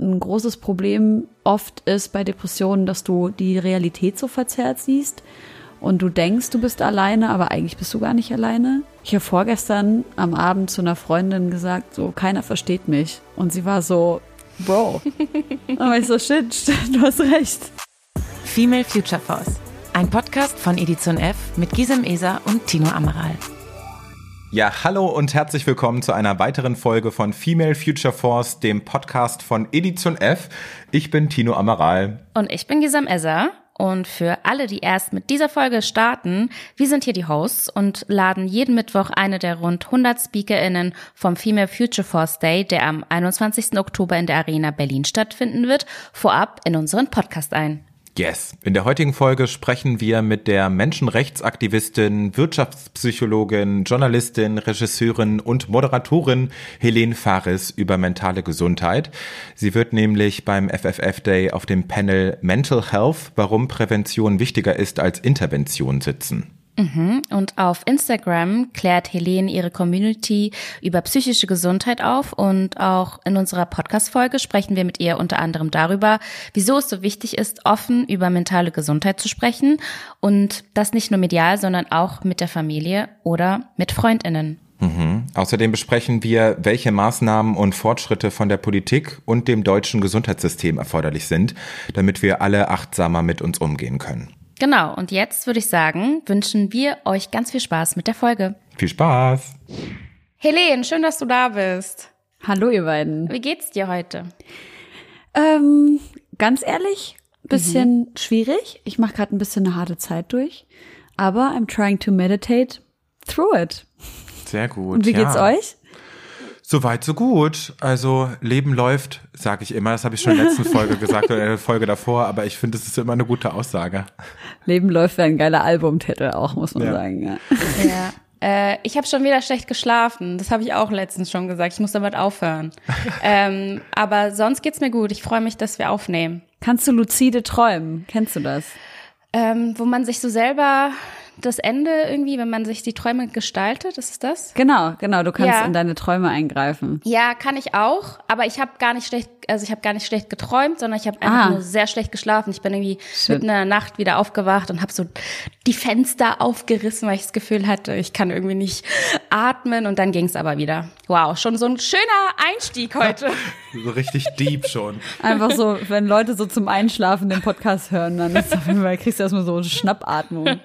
ein großes Problem oft ist bei Depressionen, dass du die Realität so verzerrt siehst und du denkst, du bist alleine, aber eigentlich bist du gar nicht alleine. Ich habe vorgestern am Abend zu einer Freundin gesagt, so keiner versteht mich und sie war so, Bro. aber ich so, shit, du hast recht. Female Future Force, ein Podcast von Edition F mit Gisem Eser und Tino Amaral. Ja, hallo und herzlich willkommen zu einer weiteren Folge von Female Future Force, dem Podcast von Edition F. Ich bin Tino Amaral. Und ich bin Gisam Esser. Und für alle, die erst mit dieser Folge starten, wir sind hier die Hosts und laden jeden Mittwoch eine der rund 100 SpeakerInnen vom Female Future Force Day, der am 21. Oktober in der Arena Berlin stattfinden wird, vorab in unseren Podcast ein. Yes. In der heutigen Folge sprechen wir mit der Menschenrechtsaktivistin, Wirtschaftspsychologin, Journalistin, Regisseurin und Moderatorin Helene Fares über mentale Gesundheit. Sie wird nämlich beim FFF Day auf dem Panel Mental Health, warum Prävention wichtiger ist als Intervention sitzen. Mhm. Und auf Instagram klärt Helene ihre Community über psychische Gesundheit auf und auch in unserer Podcast-Folge sprechen wir mit ihr unter anderem darüber, wieso es so wichtig ist, offen über mentale Gesundheit zu sprechen und das nicht nur medial, sondern auch mit der Familie oder mit FreundInnen. Mhm. Außerdem besprechen wir, welche Maßnahmen und Fortschritte von der Politik und dem deutschen Gesundheitssystem erforderlich sind, damit wir alle achtsamer mit uns umgehen können. Genau, und jetzt würde ich sagen, wünschen wir euch ganz viel Spaß mit der Folge. Viel Spaß! Helene, schön, dass du da bist. Hallo, ihr beiden. Wie geht's dir heute? Ähm, ganz ehrlich, bisschen mhm. schwierig. Ich mache gerade ein bisschen eine harte Zeit durch, aber I'm trying to meditate through it. Sehr gut. Und wie geht's ja. euch? Soweit, so gut. Also Leben läuft, sage ich immer. Das habe ich schon in der letzten Folge gesagt oder in der Folge davor, aber ich finde, es ist immer eine gute Aussage. Leben läuft wäre ein geiler Albumtitel auch, muss man ja. sagen. Ja. ja. Äh, ich habe schon wieder schlecht geschlafen. Das habe ich auch letztens schon gesagt. Ich muss damit aufhören. ähm, aber sonst geht's mir gut. Ich freue mich, dass wir aufnehmen. Kannst du lucide träumen? Kennst du das? Ähm, wo man sich so selber das Ende irgendwie, wenn man sich die Träume gestaltet, ist es das? Genau, genau, du kannst ja. in deine Träume eingreifen. Ja, kann ich auch, aber ich habe gar nicht schlecht, also ich habe gar nicht schlecht geträumt, sondern ich habe einfach ah. nur sehr schlecht geschlafen. Ich bin irgendwie Shit. mitten in der Nacht wieder aufgewacht und habe so die Fenster aufgerissen, weil ich das Gefühl hatte, ich kann irgendwie nicht atmen und dann ging es aber wieder. Wow, schon so ein schöner Einstieg heute. so richtig deep schon. Einfach so, wenn Leute so zum Einschlafen den Podcast hören, dann ist auf jeden Fall, kriegst du erstmal so eine Schnappatmung.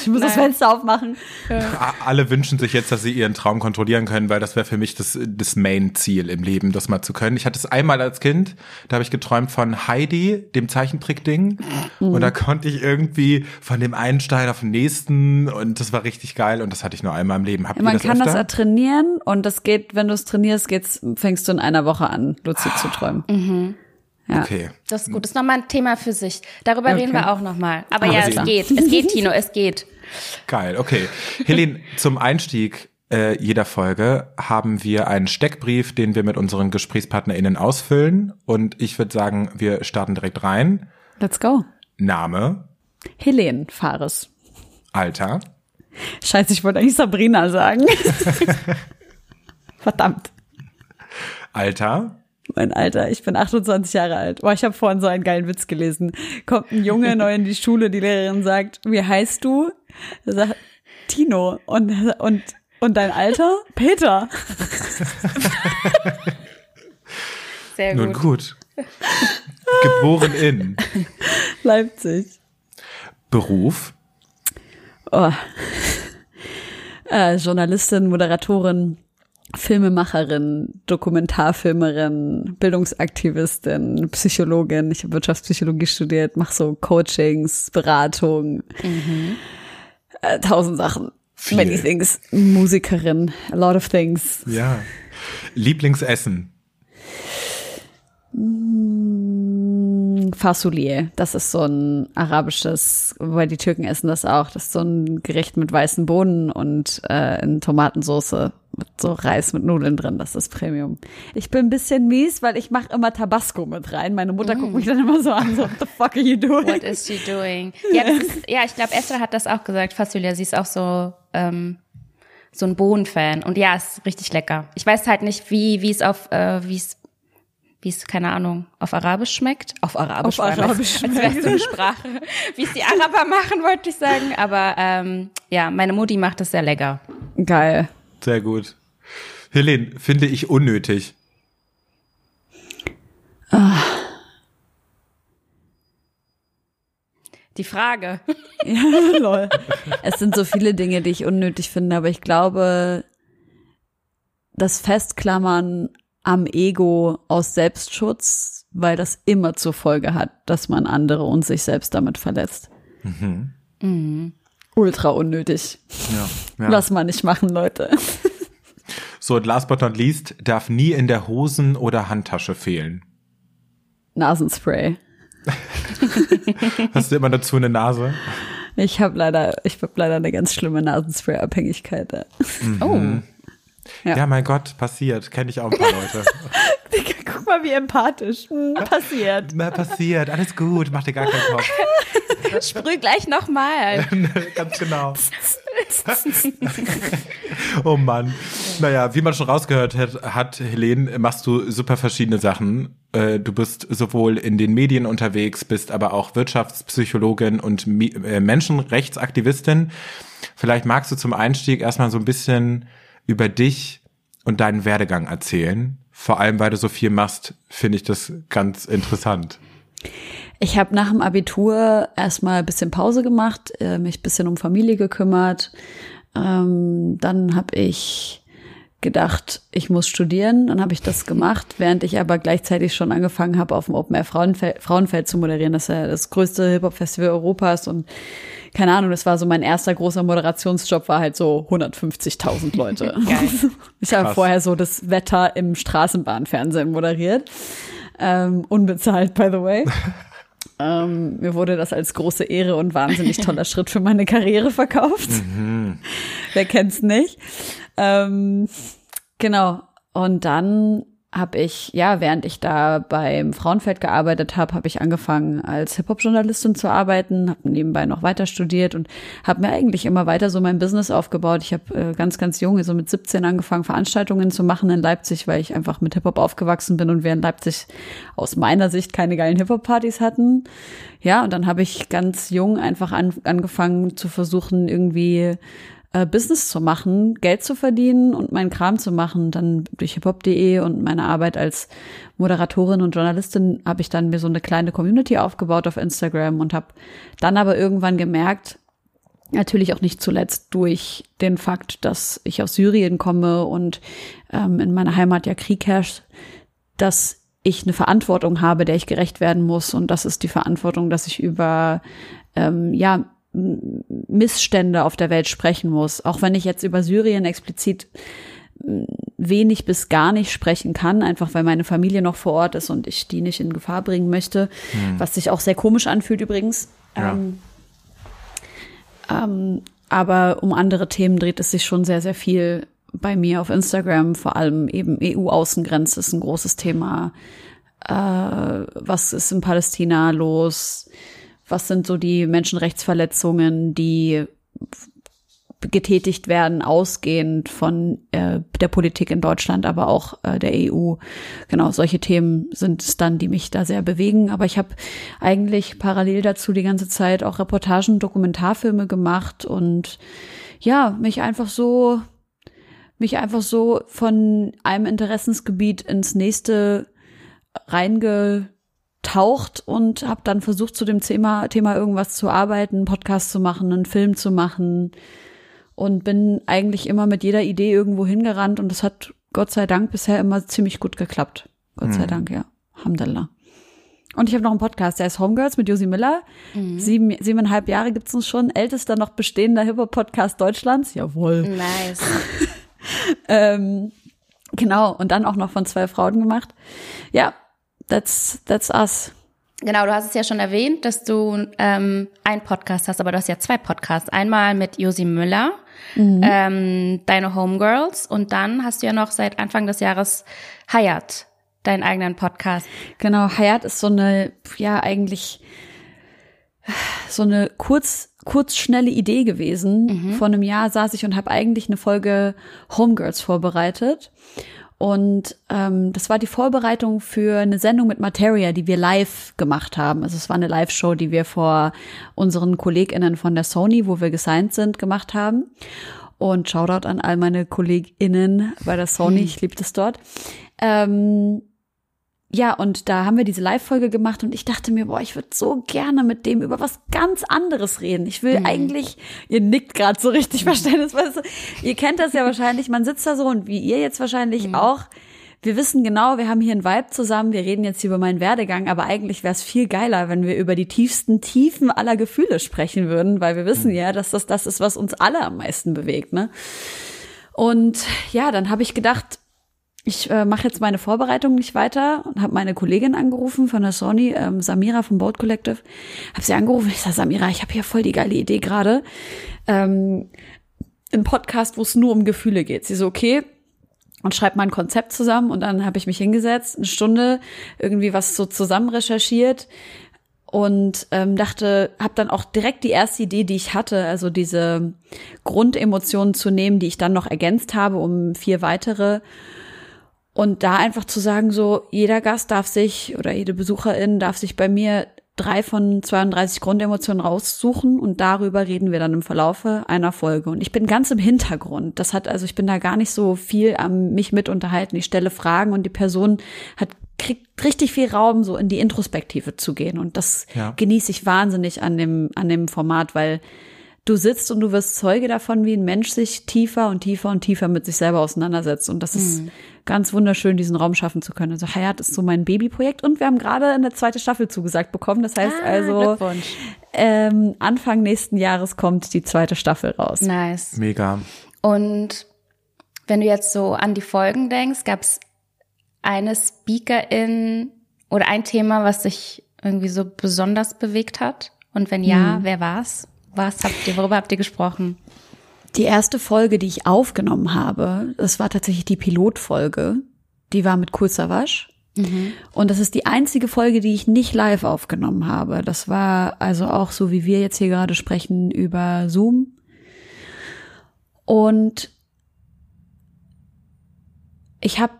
Ich muss Nein. das Fenster aufmachen. Ja. Alle wünschen sich jetzt, dass sie ihren Traum kontrollieren können, weil das wäre für mich das, das Main-Ziel im Leben, das mal zu können. Ich hatte es einmal als Kind, da habe ich geträumt von Heidi, dem Zeichentrick-Ding. Mhm. Und da konnte ich irgendwie von dem einen Stein auf den nächsten und das war richtig geil und das hatte ich nur einmal im Leben. Habt Man das kann öfter? das trainieren und das geht, wenn du es trainierst, geht's, fängst du in einer Woche an, luzid zu träumen. Mhm. Ja. Okay. Das ist gut. Das ist nochmal ein Thema für sich. Darüber okay. reden wir auch nochmal. Aber ah, ja, es geht. Es geht, Tino, es geht. Geil, okay. Helene, zum Einstieg äh, jeder Folge haben wir einen Steckbrief, den wir mit unseren GesprächspartnerInnen ausfüllen. Und ich würde sagen, wir starten direkt rein. Let's go. Name. Helene Fares. Alter. Scheiße, ich wollte eigentlich Sabrina sagen. Verdammt. Alter mein Alter. Ich bin 28 Jahre alt. Boah, ich habe vorhin so einen geilen Witz gelesen. Kommt ein Junge neu in die Schule, die Lehrerin sagt, wie heißt du? Er sagt, Tino. Und, und, und dein Alter? Peter. Sehr gut. Nun gut. Geboren in Leipzig. Beruf? Oh. Äh, Journalistin, Moderatorin, Filmemacherin, Dokumentarfilmerin, Bildungsaktivistin, Psychologin. Ich habe Wirtschaftspsychologie studiert, mache so Coachings, Beratung, mhm. äh, tausend Sachen. Viel. Many things. Musikerin, a lot of things. Ja. Lieblingsessen. Mm, Fasoulier, das ist so ein arabisches, weil die Türken essen das auch. Das ist so ein Gericht mit weißen Bohnen und äh, in Tomatensauce mit so Reis mit Nudeln drin. Das ist Premium. Ich bin ein bisschen mies, weil ich mache immer Tabasco mit rein. Meine Mutter mm. guckt mich dann immer so an, so, what the fuck are you doing? What is she doing? Ja, ist, ja ich glaube, Esther hat das auch gesagt. Fasoulier, sie ist auch so ähm, so ein Bohnenfan. Und ja, ist richtig lecker. Ich weiß halt nicht, wie wie es auf äh, wie es wie es, keine Ahnung, auf Arabisch schmeckt. Auf Arabisch, Auf Arabisch als wär's so eine Sprache, wie es die Araber machen, wollte ich sagen. Aber ähm, ja, meine Mutti macht es sehr lecker. Geil. Sehr gut. Helene, finde ich unnötig. Die Frage. Ja, lol. Es sind so viele Dinge, die ich unnötig finde, aber ich glaube, das Festklammern am Ego aus Selbstschutz, weil das immer zur Folge hat, dass man andere und sich selbst damit verletzt. Ultra unnötig. Ja, ja. Lass mal nicht machen, Leute. So, und last but not least, darf nie in der Hosen- oder Handtasche fehlen. Nasenspray. Hast du immer dazu eine Nase? Ich habe leider, ich habe leider eine ganz schlimme Nasenspray-Abhängigkeit. ja. Oh. Ja. Ja. mein Gott, passiert. Kenne ich auch ein paar Leute. Guck mal, wie empathisch. Hm, passiert. Na, passiert. Alles gut. Mach dir gar keinen Kopf. Sprüh gleich nochmal. Ganz genau. oh Mann. Naja, wie man schon rausgehört hat, hat, Helene, machst du super verschiedene Sachen. Äh, Du bist sowohl in den Medien unterwegs, bist aber auch Wirtschaftspsychologin und äh, Menschenrechtsaktivistin. Vielleicht magst du zum Einstieg erstmal so ein bisschen über dich und deinen Werdegang erzählen. Vor allem, weil du so viel machst, finde ich das ganz interessant. Ich habe nach dem Abitur erstmal ein bisschen Pause gemacht, äh, mich ein bisschen um Familie gekümmert. Ähm, dann habe ich gedacht, ich muss studieren. Dann habe ich das gemacht, während ich aber gleichzeitig schon angefangen habe, auf dem Open Air Frauenfeld, Frauenfeld zu moderieren. Das ist ja das größte Hip-Hop-Festival Europas und keine Ahnung, das war so mein erster großer Moderationsjob, war halt so 150.000 Leute. Geil. Ich habe vorher so das Wetter im Straßenbahnfernsehen moderiert. Ähm, unbezahlt, by the way. ähm, mir wurde das als große Ehre und wahnsinnig toller Schritt für meine Karriere verkauft. Wer kennt's nicht? Ähm, genau. Und dann habe ich, ja, während ich da beim Frauenfeld gearbeitet habe, habe ich angefangen als Hip-Hop-Journalistin zu arbeiten, habe nebenbei noch weiter studiert und habe mir eigentlich immer weiter so mein Business aufgebaut. Ich habe äh, ganz, ganz jung, so mit 17 angefangen, Veranstaltungen zu machen in Leipzig, weil ich einfach mit Hip-Hop aufgewachsen bin und wir in Leipzig aus meiner Sicht keine geilen Hip-Hop-Partys hatten. Ja, und dann habe ich ganz jung einfach an, angefangen zu versuchen, irgendwie äh, Business zu machen, Geld zu verdienen und meinen Kram zu machen. Dann durch hiphop.de und meine Arbeit als Moderatorin und Journalistin habe ich dann mir so eine kleine Community aufgebaut auf Instagram und habe dann aber irgendwann gemerkt, Natürlich auch nicht zuletzt durch den Fakt, dass ich aus Syrien komme und ähm, in meiner Heimat ja Krieg herrscht, dass ich eine Verantwortung habe, der ich gerecht werden muss. Und das ist die Verantwortung, dass ich über ähm, ja, Missstände auf der Welt sprechen muss. Auch wenn ich jetzt über Syrien explizit m, wenig bis gar nicht sprechen kann, einfach weil meine Familie noch vor Ort ist und ich die nicht in Gefahr bringen möchte, was sich auch sehr komisch anfühlt übrigens. Ja. Ähm, ähm, aber um andere Themen dreht es sich schon sehr, sehr viel bei mir auf Instagram. Vor allem eben EU-Außengrenze ist ein großes Thema. Äh, was ist in Palästina los? Was sind so die Menschenrechtsverletzungen, die getätigt werden, ausgehend von äh, der Politik in Deutschland, aber auch äh, der EU. Genau, solche Themen sind es dann, die mich da sehr bewegen. Aber ich habe eigentlich parallel dazu die ganze Zeit auch Reportagen, Dokumentarfilme gemacht und ja, mich einfach so, mich einfach so von einem Interessensgebiet ins nächste reingetaucht und habe dann versucht, zu dem Thema, Thema irgendwas zu arbeiten, einen Podcast zu machen, einen Film zu machen und bin eigentlich immer mit jeder Idee irgendwo hingerannt und das hat Gott sei Dank bisher immer ziemlich gut geklappt. Gott sei Dank, ja. Alhamdulillah. Und ich habe noch einen Podcast, der ist Homegirls mit Josi Miller. Sieben, siebeneinhalb Jahre gibt's uns schon. Ältester noch bestehender Hip-Hop-Podcast Deutschlands. Jawohl. Nice. Ähm, genau, und dann auch noch von zwei Frauen gemacht. Ja, that's, that's us. Genau, du hast es ja schon erwähnt, dass du ähm, einen Podcast hast, aber du hast ja zwei Podcasts. Einmal mit Josi Müller, ähm, deine Homegirls, und dann hast du ja noch seit Anfang des Jahres Hayat, deinen eigenen Podcast. Genau, Hayat ist so eine, ja, eigentlich so eine kurz, kurz schnelle Idee gewesen. Vor einem Jahr saß ich und habe eigentlich eine Folge Homegirls vorbereitet. Und ähm, das war die Vorbereitung für eine Sendung mit Materia, die wir live gemacht haben. Also es war eine Live-Show, die wir vor unseren KollegInnen von der Sony, wo wir gesigned sind, gemacht haben. Und Shoutout an all meine KollegInnen bei der Sony, ich liebe das dort. Ähm, ja, und da haben wir diese Live-Folge gemacht und ich dachte mir, boah, ich würde so gerne mit dem über was ganz anderes reden. Ich will mhm. eigentlich, ihr nickt gerade so richtig mhm. Verständnis, weißt du, ihr kennt das ja wahrscheinlich, man sitzt da so und wie ihr jetzt wahrscheinlich mhm. auch. Wir wissen genau, wir haben hier einen Vibe zusammen, wir reden jetzt über meinen Werdegang, aber eigentlich wäre es viel geiler, wenn wir über die tiefsten Tiefen aller Gefühle sprechen würden, weil wir wissen mhm. ja, dass das das ist, was uns alle am meisten bewegt, ne? Und ja, dann habe ich gedacht, ich äh, mache jetzt meine Vorbereitung nicht weiter und habe meine Kollegin angerufen von der Sony, ähm, Samira vom Boat Collective. Habe sie angerufen. Ich sage, Samira, ich habe hier voll die geile Idee gerade. Ähm, ein Podcast, wo es nur um Gefühle geht. Sie so, okay, und schreibt mal ein Konzept zusammen und dann habe ich mich hingesetzt, eine Stunde irgendwie was so zusammen recherchiert und ähm, dachte, habe dann auch direkt die erste Idee, die ich hatte, also diese Grundemotionen zu nehmen, die ich dann noch ergänzt habe um vier weitere und da einfach zu sagen, so, jeder Gast darf sich oder jede Besucherin darf sich bei mir drei von 32 Grundemotionen raussuchen und darüber reden wir dann im Verlaufe einer Folge. Und ich bin ganz im Hintergrund. Das hat, also ich bin da gar nicht so viel am mich mit unterhalten. Ich stelle Fragen und die Person hat kriegt richtig viel Raum, so in die Introspektive zu gehen. Und das ja. genieße ich wahnsinnig an dem, an dem Format, weil du sitzt und du wirst Zeuge davon, wie ein Mensch sich tiefer und tiefer und tiefer mit sich selber auseinandersetzt. Und das ist mhm. ganz wunderschön, diesen Raum schaffen zu können. Also Hayat ist so mein Babyprojekt und wir haben gerade eine zweite Staffel zugesagt bekommen. Das heißt ah, also, ähm, Anfang nächsten Jahres kommt die zweite Staffel raus. Nice. Mega. Und wenn du jetzt so an die Folgen denkst, gab es eine Speakerin oder ein Thema, was dich irgendwie so besonders bewegt hat? Und wenn ja, hm. wer war's? Was habt ihr, worüber habt ihr gesprochen? Die erste Folge, die ich aufgenommen habe, das war tatsächlich die Pilotfolge. Die war mit Kulsawasch. Mhm. Und das ist die einzige Folge, die ich nicht live aufgenommen habe. Das war also auch so, wie wir jetzt hier gerade sprechen, über Zoom. Und ich habe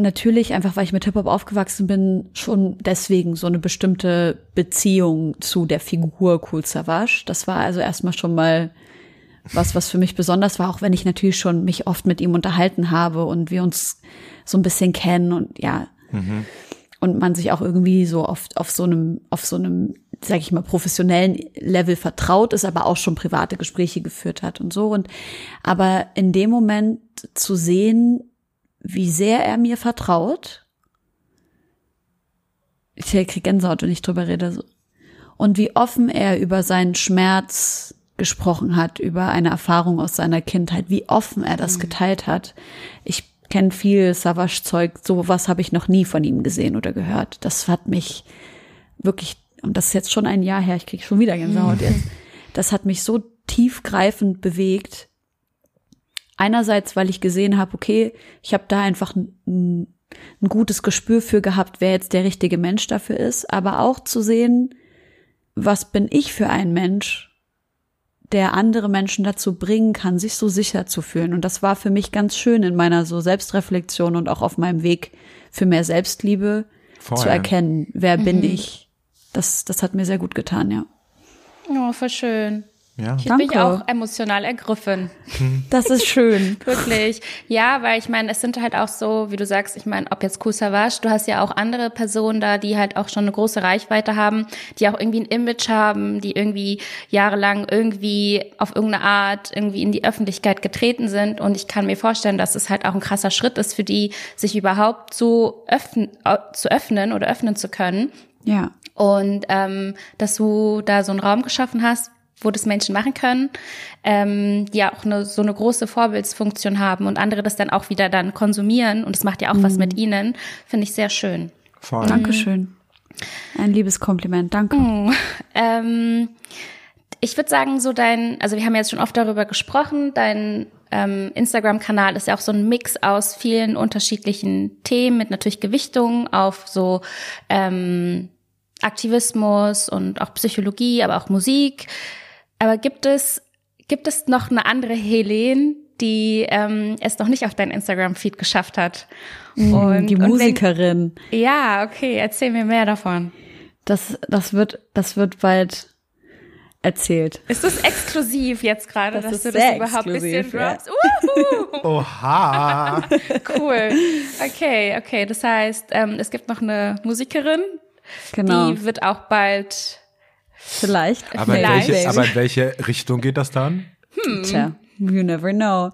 natürlich, einfach weil ich mit Hip-Hop aufgewachsen bin, schon deswegen so eine bestimmte Beziehung zu der Figur Cool Savage. Das war also erstmal schon mal was, was für mich besonders war, auch wenn ich natürlich schon mich oft mit ihm unterhalten habe und wir uns so ein bisschen kennen und ja. Mhm. Und man sich auch irgendwie so oft auf so einem, auf so einem, sag ich mal, professionellen Level vertraut ist, aber auch schon private Gespräche geführt hat und so. Und aber in dem Moment zu sehen, wie sehr er mir vertraut. Ich krieg Gänsehaut, wenn ich drüber rede. Und wie offen er über seinen Schmerz gesprochen hat, über eine Erfahrung aus seiner Kindheit, wie offen er das mhm. geteilt hat. Ich kenne viel Savage-Zeug, sowas habe ich noch nie von ihm gesehen oder gehört. Das hat mich wirklich, und das ist jetzt schon ein Jahr her, ich krieg schon wieder Gänsehaut jetzt. Das hat mich so tiefgreifend bewegt, Einerseits, weil ich gesehen habe, okay, ich habe da einfach ein, ein gutes Gespür für gehabt, wer jetzt der richtige Mensch dafür ist, aber auch zu sehen, was bin ich für ein Mensch, der andere Menschen dazu bringen kann, sich so sicher zu fühlen. Und das war für mich ganz schön in meiner so Selbstreflexion und auch auf meinem Weg für mehr Selbstliebe Vorher. zu erkennen, wer mhm. bin ich. Das, das hat mir sehr gut getan, ja. Oh, voll schön. Ja. Ich bin auch emotional ergriffen. Das ist schön. Wirklich. Ja, weil ich meine, es sind halt auch so, wie du sagst, ich meine, ob jetzt Kusavage, du hast ja auch andere Personen da, die halt auch schon eine große Reichweite haben, die auch irgendwie ein Image haben, die irgendwie jahrelang irgendwie auf irgendeine Art irgendwie in die Öffentlichkeit getreten sind. Und ich kann mir vorstellen, dass es halt auch ein krasser Schritt ist für die, sich überhaupt zu, öffnen, zu öffnen oder öffnen zu können. Ja. Und ähm, dass du da so einen Raum geschaffen hast, wo das Menschen machen können, ähm, ja auch eine, so eine große Vorbildsfunktion haben und andere das dann auch wieder dann konsumieren und es macht ja auch mhm. was mit ihnen, finde ich sehr schön. Voll. Dankeschön. Ein liebes Kompliment, danke. Mhm. Ähm, ich würde sagen, so dein, also wir haben jetzt schon oft darüber gesprochen, dein ähm, Instagram-Kanal ist ja auch so ein Mix aus vielen unterschiedlichen Themen mit natürlich Gewichtungen auf so ähm, Aktivismus und auch Psychologie, aber auch Musik. Aber gibt es, gibt es noch eine andere Helene, die ähm, es noch nicht auf dein Instagram-Feed geschafft hat. Mhm, und, die Musikerin. Und wenn, ja, okay, erzähl mir mehr davon. Das, das wird, das wird bald erzählt. Ist das exklusiv jetzt gerade, das dass du das überhaupt ein bisschen droppst? Ja. Oha! cool. Okay, okay. Das heißt, ähm, es gibt noch eine Musikerin, genau. die wird auch bald Vielleicht. Aber, Vielleicht. In welche, aber in welche Richtung geht das dann? Hm. Tja, you never know.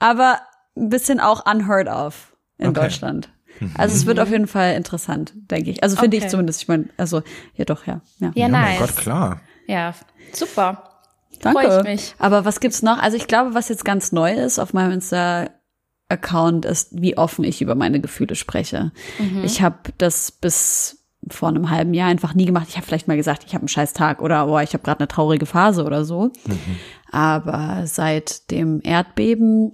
Aber ein bisschen auch unheard of in Okay. Deutschland. Also es wird auf jeden Fall interessant, denke ich. Also finde Okay. ich zumindest. Ich meine, also ja doch, ja. Ja, Ja, Ja, nice. mein Gott, klar. Ja, super. danke. Freu ich mich. Aber was gibt's noch? Also ich glaube, was jetzt ganz neu ist auf meinem Insta-Account ist, wie offen ich über meine Gefühle spreche. Ich habe das bis vor einem halben Jahr einfach nie gemacht. Ich habe vielleicht mal gesagt, ich habe einen scheiß Tag oder oh, ich habe gerade eine traurige Phase oder so. Aber seit dem Erdbeben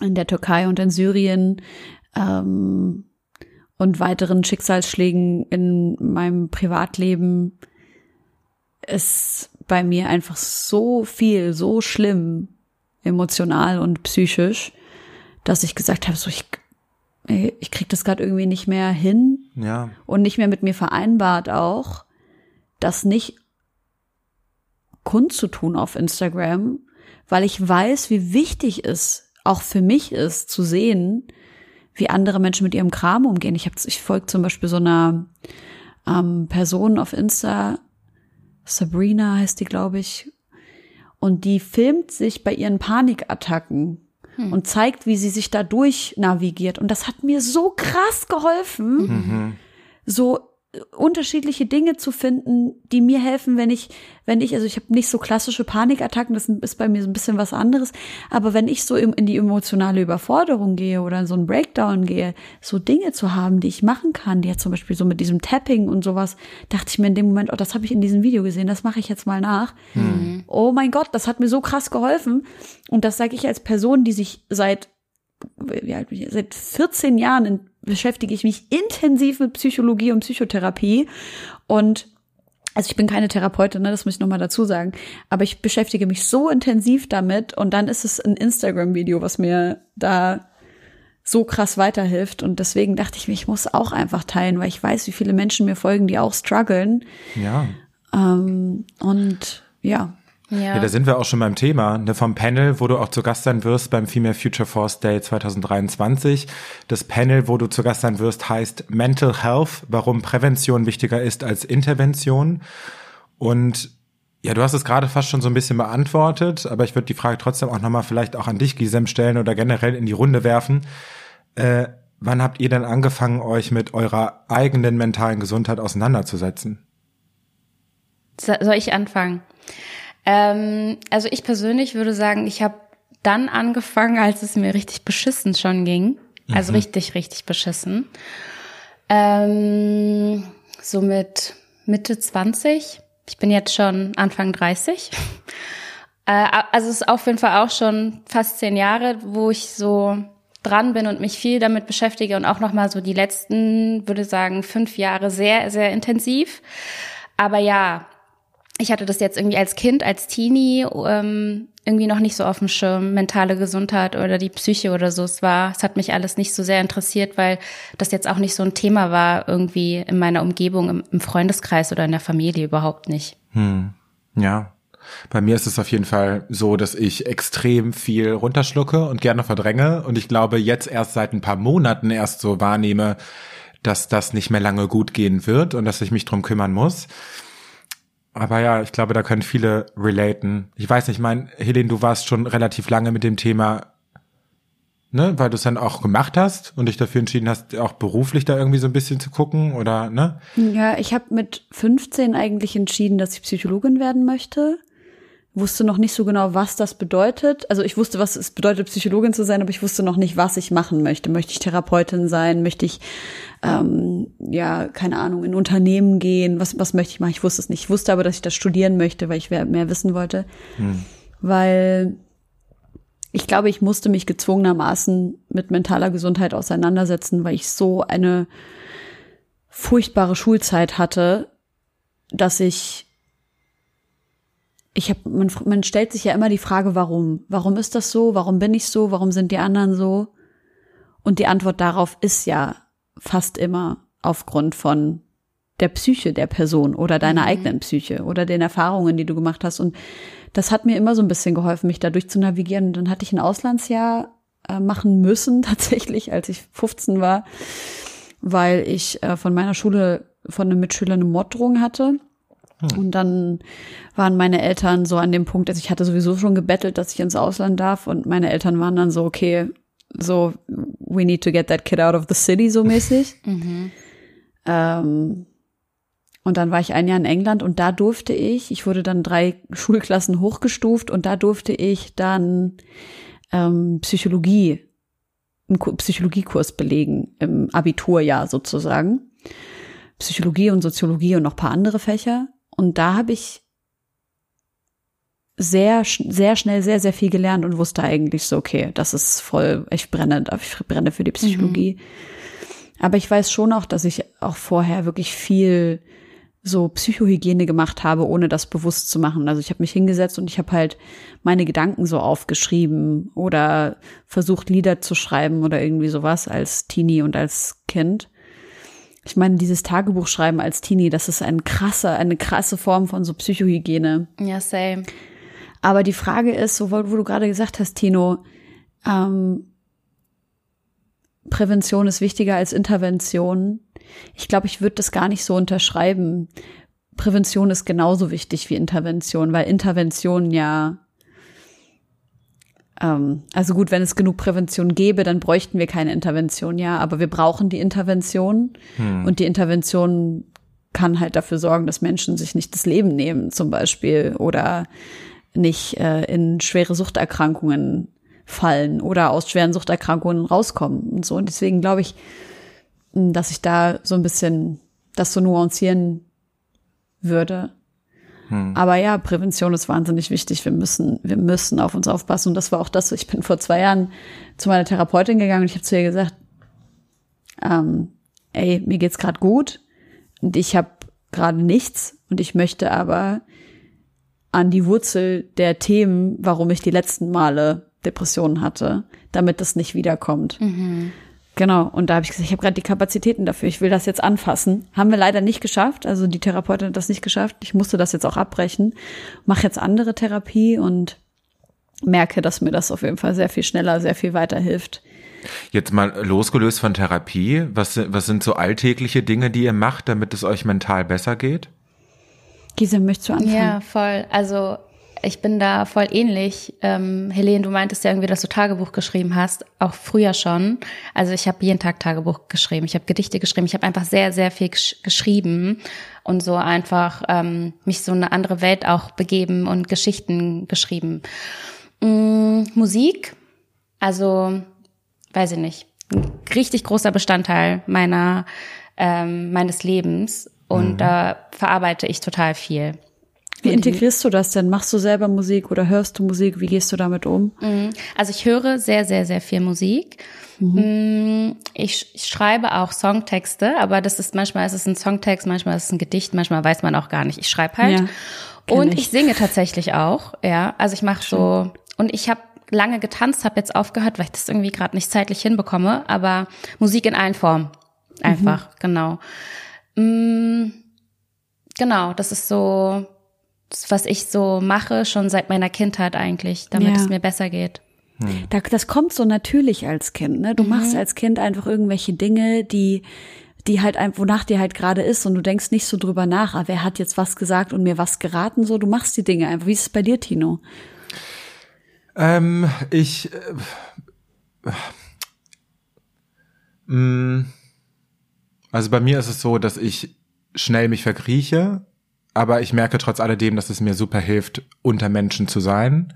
in der Türkei und in Syrien ähm, und weiteren Schicksalsschlägen in meinem Privatleben ist bei mir einfach so viel, so schlimm, emotional und psychisch, dass ich gesagt habe, so ich, ich krieg das gerade irgendwie nicht mehr hin Ja. und nicht mehr mit mir vereinbart auch, das nicht kundzutun auf Instagram, weil ich weiß, wie wichtig es auch für mich ist, zu sehen, wie andere Menschen mit ihrem Kram umgehen. Ich, hab, ich folge zum Beispiel so einer ähm, Person auf Insta, Sabrina heißt die, glaube ich, und die filmt sich bei ihren Panikattacken und zeigt, wie sie sich da durch navigiert. Und das hat mir so krass geholfen, so unterschiedliche Dinge zu finden, die mir helfen, wenn ich, wenn ich, also ich habe nicht so klassische Panikattacken, das ist bei mir so ein bisschen was anderes, aber wenn ich so in die emotionale Überforderung gehe oder in so einen Breakdown gehe, so Dinge zu haben, die ich machen kann, die jetzt zum Beispiel so mit diesem Tapping und sowas, dachte ich mir in dem Moment, oh, das habe ich in diesem Video gesehen, das mache ich jetzt mal nach. Oh mein Gott, das hat mir so krass geholfen und das sage ich als Person, die sich seit wie alt bin ich? Seit 14 Jahren in, beschäftige ich mich intensiv mit Psychologie und Psychotherapie. Und also ich bin keine Therapeutin, ne, das muss ich nochmal dazu sagen. Aber ich beschäftige mich so intensiv damit und dann ist es ein Instagram-Video, was mir da so krass weiterhilft. Und deswegen dachte ich mir, ich muss auch einfach teilen, weil ich weiß, wie viele Menschen mir folgen, die auch strugglen. Ja. Ähm, und ja, Ja, da sind wir auch schon beim Thema, ne, vom Panel, wo du auch zu Gast sein wirst beim Female Future Force Day 2023. Das Panel, wo du zu Gast sein wirst, heißt Mental Health, warum Prävention wichtiger ist als Intervention. Und ja, du hast es gerade fast schon so ein bisschen beantwortet, aber ich würde die Frage trotzdem auch nochmal vielleicht auch an dich, Gisem, stellen oder generell in die Runde werfen. Äh, wann habt ihr denn angefangen, euch mit eurer eigenen mentalen Gesundheit auseinanderzusetzen? So- Soll ich anfangen? Ähm, also ich persönlich würde sagen, ich habe dann angefangen, als es mir richtig beschissen schon ging. Also richtig, richtig beschissen. Ähm, so mit Mitte 20. Ich bin jetzt schon Anfang 30. Äh, also es ist auf jeden Fall auch schon fast zehn Jahre, wo ich so dran bin und mich viel damit beschäftige und auch noch mal so die letzten, würde sagen, fünf Jahre sehr, sehr intensiv. Aber ja, ich hatte das jetzt irgendwie als Kind, als Teenie ähm, irgendwie noch nicht so auf dem Schirm, mentale Gesundheit oder die Psyche oder so. Es war, es hat mich alles nicht so sehr interessiert, weil das jetzt auch nicht so ein Thema war irgendwie in meiner Umgebung, im, im Freundeskreis oder in der Familie überhaupt nicht. Ja. Bei mir ist es auf jeden Fall so, dass ich extrem viel runterschlucke und gerne verdränge. Und ich glaube, jetzt erst seit ein paar Monaten erst so wahrnehme, dass das nicht mehr lange gut gehen wird und dass ich mich drum kümmern muss. Aber ja, ich glaube, da können viele relaten. Ich weiß nicht, mein, Helene, du warst schon relativ lange mit dem Thema, ne, weil du es dann auch gemacht hast und dich dafür entschieden hast, auch beruflich da irgendwie so ein bisschen zu gucken oder, ne? Ja, ich habe mit 15 eigentlich entschieden, dass ich Psychologin werden möchte. Wusste noch nicht so genau, was das bedeutet. Also ich wusste, was es bedeutet, Psychologin zu sein, aber ich wusste noch nicht, was ich machen möchte. Möchte ich Therapeutin sein? Möchte ich, ähm, ja, keine Ahnung, in Unternehmen gehen? Was, was möchte ich machen? Ich wusste es nicht. Ich wusste aber, dass ich das studieren möchte, weil ich mehr mehr wissen wollte. Weil ich glaube, ich musste mich gezwungenermaßen mit mentaler Gesundheit auseinandersetzen, weil ich so eine furchtbare Schulzeit hatte, dass ich ich habe, man, man stellt sich ja immer die Frage, warum? Warum ist das so? Warum bin ich so? Warum sind die anderen so? Und die Antwort darauf ist ja fast immer aufgrund von der Psyche der Person oder deiner mhm. eigenen Psyche oder den Erfahrungen, die du gemacht hast. Und das hat mir immer so ein bisschen geholfen, mich dadurch zu navigieren. Und dann hatte ich ein Auslandsjahr äh, machen müssen, tatsächlich, als ich 15 war, weil ich äh, von meiner Schule von einem Mitschüler eine Morddrohung hatte. Hm. Und dann waren meine Eltern so an dem Punkt, dass ich hatte sowieso schon gebettelt, dass ich ins Ausland darf. Und meine Eltern waren dann so, okay, so, we need to get that kid out of the city, so mäßig. mhm. ähm, und dann war ich ein Jahr in England und da durfte ich, ich wurde dann drei Schulklassen hochgestuft und da durfte ich dann ähm, Psychologie, einen Psychologiekurs belegen im Abiturjahr sozusagen. Psychologie und Soziologie und noch paar andere Fächer. Und da habe ich sehr, sehr schnell sehr, sehr viel gelernt und wusste eigentlich so, okay, das ist voll, ich brenne, ich brenne für die Psychologie. Mhm. Aber ich weiß schon auch, dass ich auch vorher wirklich viel so Psychohygiene gemacht habe, ohne das bewusst zu machen. Also ich habe mich hingesetzt und ich habe halt meine Gedanken so aufgeschrieben oder versucht Lieder zu schreiben oder irgendwie sowas als Teenie und als Kind. Ich meine, dieses Tagebuchschreiben als Teenie, das ist ein krasser, eine krasse Form von so Psychohygiene. Ja, same. Aber die Frage ist, so wo du gerade gesagt hast, Tino, ähm, Prävention ist wichtiger als Intervention. Ich glaube, ich würde das gar nicht so unterschreiben. Prävention ist genauso wichtig wie Intervention, weil Intervention ja also gut, wenn es genug Prävention gäbe, dann bräuchten wir keine Intervention, ja, aber wir brauchen die Intervention hm. und die Intervention kann halt dafür sorgen, dass Menschen sich nicht das Leben nehmen, zum Beispiel, oder nicht äh, in schwere Suchterkrankungen fallen oder aus schweren Suchterkrankungen rauskommen und so. Und deswegen glaube ich, dass ich da so ein bisschen das so nuancieren würde. Hm. Aber ja, Prävention ist wahnsinnig wichtig. Wir müssen, wir müssen auf uns aufpassen. Und das war auch das. Ich bin vor zwei Jahren zu meiner Therapeutin gegangen und ich habe zu ihr gesagt, ähm, ey, mir geht's gerade gut und ich habe gerade nichts und ich möchte aber an die Wurzel der Themen, warum ich die letzten Male Depressionen hatte, damit das nicht wiederkommt. Mhm. Genau, und da habe ich gesagt, ich habe gerade die Kapazitäten dafür, ich will das jetzt anfassen. Haben wir leider nicht geschafft, also die Therapeutin hat das nicht geschafft. Ich musste das jetzt auch abbrechen, mache jetzt andere Therapie und merke, dass mir das auf jeden Fall sehr viel schneller, sehr viel weiterhilft. Jetzt mal losgelöst von Therapie, was, was sind so alltägliche Dinge, die ihr macht, damit es euch mental besser geht? Gisela, möchtest du anfangen? Ja, voll. Also ich bin da voll ähnlich. Ähm, Helene, du meintest ja irgendwie, dass du Tagebuch geschrieben hast, auch früher schon. Also ich habe jeden Tag Tagebuch geschrieben, ich habe Gedichte geschrieben, ich habe einfach sehr, sehr viel gesch geschrieben und so einfach ähm, mich so eine andere Welt auch begeben und Geschichten geschrieben. Mm, Musik, also weiß ich nicht, ein richtig großer Bestandteil meiner ähm, meines Lebens und mhm. da verarbeite ich total viel. Wie integrierst du das denn? Machst du selber Musik oder hörst du Musik? Wie gehst du damit um? Mhm. Also ich höre sehr, sehr, sehr viel Musik. Mhm. Mm, ich, schreibe auch Songtexte, aber das ist manchmal ist es ein Songtext, manchmal ist es ein Gedicht, manchmal weiß man auch gar nicht. Ich schreibe halt. Ja, und ich. ich. singe tatsächlich auch, ja. Also ich mache so und ich habe lange getanzt, habe jetzt aufgehört, weil ich das irgendwie gerade nicht zeitlich hinbekomme, aber Musik in allen Formen. Einfach, mhm. genau. Genau, das ist so was ich so mache, schon seit meiner Kindheit eigentlich, damit ja. es mir besser geht. Hm. das kommt so natürlich als Kind, ne? Du mhm. machst als Kind einfach irgendwelche Dinge, die die halt einfach, wonach dir halt gerade ist und du denkst nicht so drüber nach, ah, wer hat jetzt was gesagt und mir was geraten, so, du machst die Dinge einfach. Wie ist es bei dir, Tino? Ähm, ich, äh, äh, also bei mir ist es so, dass ich schnell mich verkrieche aber ich merke trotz alledem, dass es mir super hilft, unter Menschen zu sein.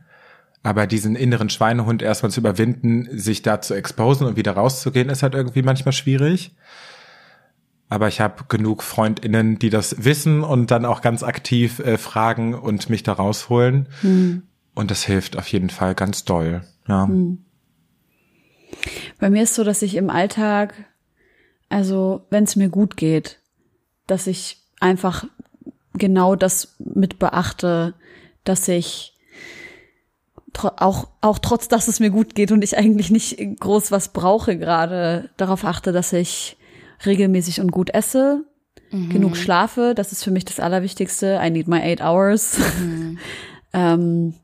Aber diesen inneren Schweinehund erstmal zu überwinden, sich da zu exposen und wieder rauszugehen, ist halt irgendwie manchmal schwierig. Aber ich habe genug Freundinnen, die das wissen und dann auch ganz aktiv äh, fragen und mich da rausholen. Mhm. Und das hilft auf jeden Fall ganz doll. Ja. Mhm. Bei mir ist so, dass ich im Alltag, also wenn es mir gut geht, dass ich einfach genau das mit beachte, dass ich auch, auch trotz, dass es mir gut geht und ich eigentlich nicht groß was brauche gerade, darauf achte, dass ich regelmäßig und gut esse, mhm. genug schlafe. Das ist für mich das Allerwichtigste. I need my eight hours. Mhm. ähm,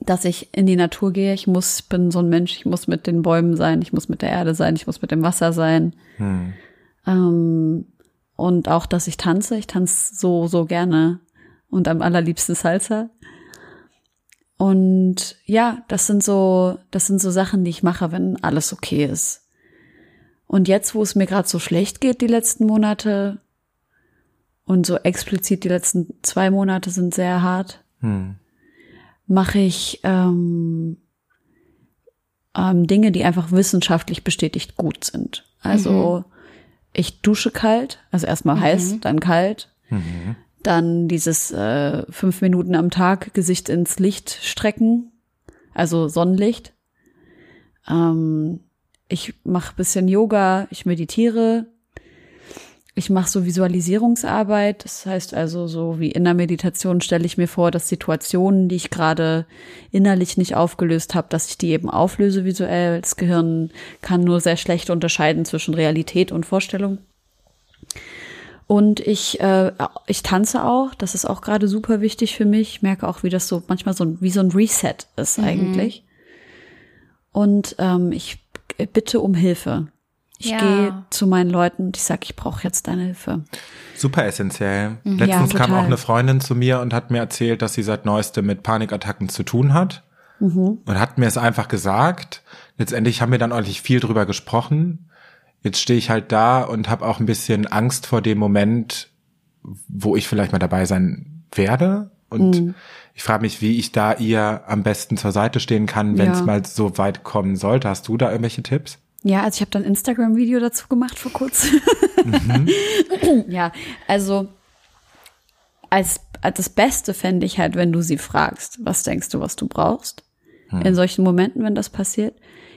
dass ich in die Natur gehe. Ich muss, bin so ein Mensch, ich muss mit den Bäumen sein, ich muss mit der Erde sein, ich muss mit dem Wasser sein. Mhm. Ähm, und auch, dass ich tanze. Ich tanze so, so gerne. Und am allerliebsten Salsa. Und ja, das sind so, das sind so Sachen, die ich mache, wenn alles okay ist. Und jetzt, wo es mir gerade so schlecht geht, die letzten Monate, und so explizit die letzten zwei Monate sind sehr hart, hm. mache ich ähm, ähm, Dinge, die einfach wissenschaftlich bestätigt gut sind. Also mhm. Ich dusche kalt, also erstmal mhm. heiß, dann kalt. Mhm. Dann dieses äh, fünf Minuten am Tag Gesicht ins Licht strecken, also Sonnenlicht. Ähm, ich mache bisschen Yoga, ich meditiere. Ich mache so Visualisierungsarbeit. Das heißt also, so wie in der Meditation stelle ich mir vor, dass Situationen, die ich gerade innerlich nicht aufgelöst habe, dass ich die eben auflöse visuell. Das Gehirn kann nur sehr schlecht unterscheiden zwischen Realität und Vorstellung. Und ich, äh, ich tanze auch. Das ist auch gerade super wichtig für mich. Ich merke auch, wie das so manchmal so ein, wie so ein Reset ist mhm. eigentlich. Und ähm, ich bitte um Hilfe. Ich ja. gehe zu meinen Leuten und ich sage, ich brauche jetzt deine Hilfe. Super essentiell. Mhm. Letztens ja, kam auch eine Freundin zu mir und hat mir erzählt, dass sie seit neuestem mit Panikattacken zu tun hat. Mhm. Und hat mir es einfach gesagt. Letztendlich haben wir dann ordentlich viel drüber gesprochen jetzt stehe ich halt da und habe auch ein bisschen Angst vor dem Moment, wo ich vielleicht mal dabei sein werde. Und mhm. ich frage mich, wie ich da ihr am besten zur Seite stehen kann, wenn es ja. mal so weit kommen sollte. Hast du da irgendwelche Tipps? Ja, also ich habe dann Instagram-Video dazu gemacht vor kurzem. Mhm. ja, also als, als das Beste fände ich halt, wenn du sie fragst, was denkst du, was du brauchst? Hm. In solchen Momenten, wenn das passiert.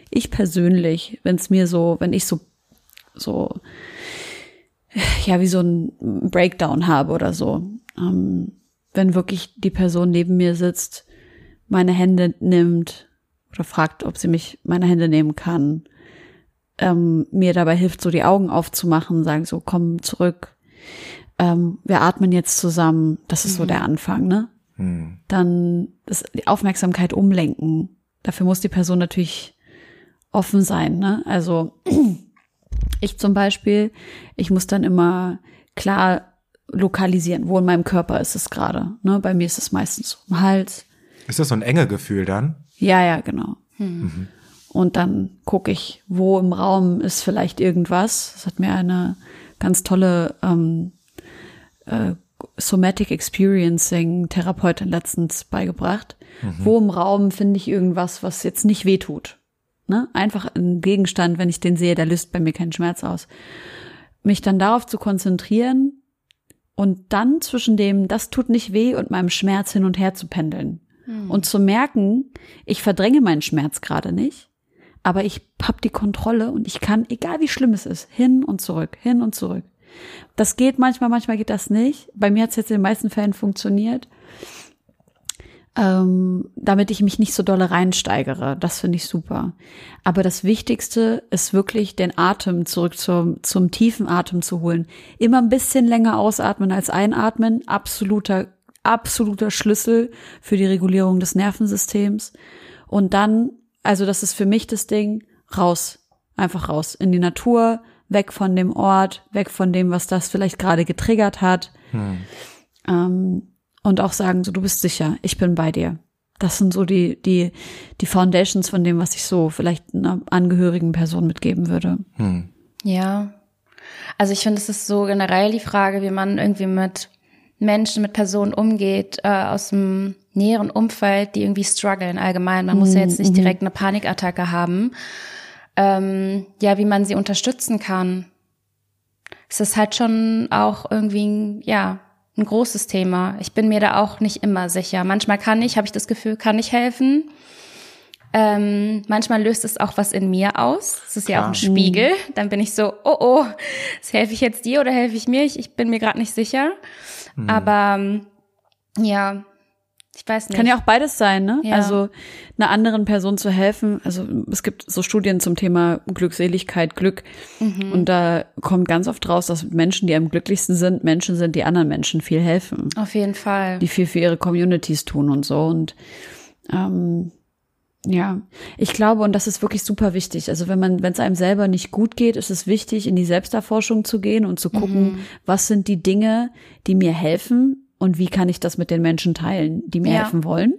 Ich persönlich, wenn es mir so, wenn ich so so, ja, wie so ein Breakdown habe oder so. Ähm, wenn wirklich die Person neben mir sitzt, meine Hände nimmt oder fragt, ob sie mich meine Hände nehmen kann, ähm, mir dabei hilft, so die Augen aufzumachen, sagen so, komm zurück, ähm, wir atmen jetzt zusammen, das ist mhm. so der Anfang, ne? Mhm. Dann das, die Aufmerksamkeit umlenken. Dafür muss die Person natürlich offen sein, ne? Also ich zum Beispiel, ich muss dann immer klar lokalisieren, wo in meinem Körper ist es gerade. Ne? Bei mir ist es meistens im Hals. Ist das so ein enge Gefühl dann? Ja, ja, genau. Hm. Mhm. Und dann gucke ich, wo im Raum ist vielleicht irgendwas. Das hat mir eine ganz tolle ähm, äh, Somatic Experiencing Therapeutin letztens beigebracht. Mhm. Wo im Raum finde ich irgendwas, was jetzt nicht wehtut. Ne? Einfach ein Gegenstand, wenn ich den sehe, der löst bei mir keinen Schmerz aus. Mich dann darauf zu konzentrieren und dann zwischen dem, das tut nicht weh und meinem Schmerz hin und her zu pendeln. Hm. Und zu merken, ich verdränge meinen Schmerz gerade nicht, aber ich hab die Kontrolle und ich kann, egal wie schlimm es ist, hin und zurück, hin und zurück. Das geht manchmal, manchmal geht das nicht. Bei mir hat es jetzt in den meisten Fällen funktioniert ähm, damit ich mich nicht so dolle reinsteigere. Das finde ich super. Aber das Wichtigste ist wirklich den Atem zurück zum, zum tiefen Atem zu holen. Immer ein bisschen länger ausatmen als einatmen. Absoluter, absoluter Schlüssel für die Regulierung des Nervensystems. Und dann, also das ist für mich das Ding, raus. Einfach raus. In die Natur, weg von dem Ort, weg von dem, was das vielleicht gerade getriggert hat. Hm. Ähm, und auch sagen, so du bist sicher, ich bin bei dir. Das sind so die, die, die Foundations von dem, was ich so vielleicht einer angehörigen Person mitgeben würde. Hm. Ja. Also ich finde, es ist so generell die Frage, wie man irgendwie mit Menschen, mit Personen umgeht, äh, aus dem näheren Umfeld, die irgendwie strugglen allgemein. Man muss ja jetzt nicht mhm. direkt eine Panikattacke haben. Ähm, ja, wie man sie unterstützen kann. Es ist halt schon auch irgendwie, ja, ein großes Thema. Ich bin mir da auch nicht immer sicher. Manchmal kann ich, habe ich das Gefühl, kann ich helfen. Ähm, manchmal löst es auch was in mir aus. Es ist Klar. ja auch ein Spiegel. Dann bin ich so, oh oh, helfe ich jetzt dir oder helfe ich mir? Ich, ich bin mir gerade nicht sicher. Mhm. Aber ja, Ich weiß nicht. Kann ja auch beides sein, ne? Ja. Also einer anderen Person zu helfen. Also es gibt so Studien zum Thema Glückseligkeit, Glück. Mhm. Und da kommt ganz oft raus, dass Menschen, die am glücklichsten sind, Menschen sind, die anderen Menschen viel helfen. Auf jeden Fall. Die viel für ihre Communities tun und so. Und ähm, ja, ich glaube, und das ist wirklich super wichtig. Also wenn man, wenn es einem selber nicht gut geht, ist es wichtig, in die Selbsterforschung zu gehen und zu gucken, was sind die Dinge, die mir helfen und wie kann ich das mit den Menschen teilen, die mir Ja. helfen wollen.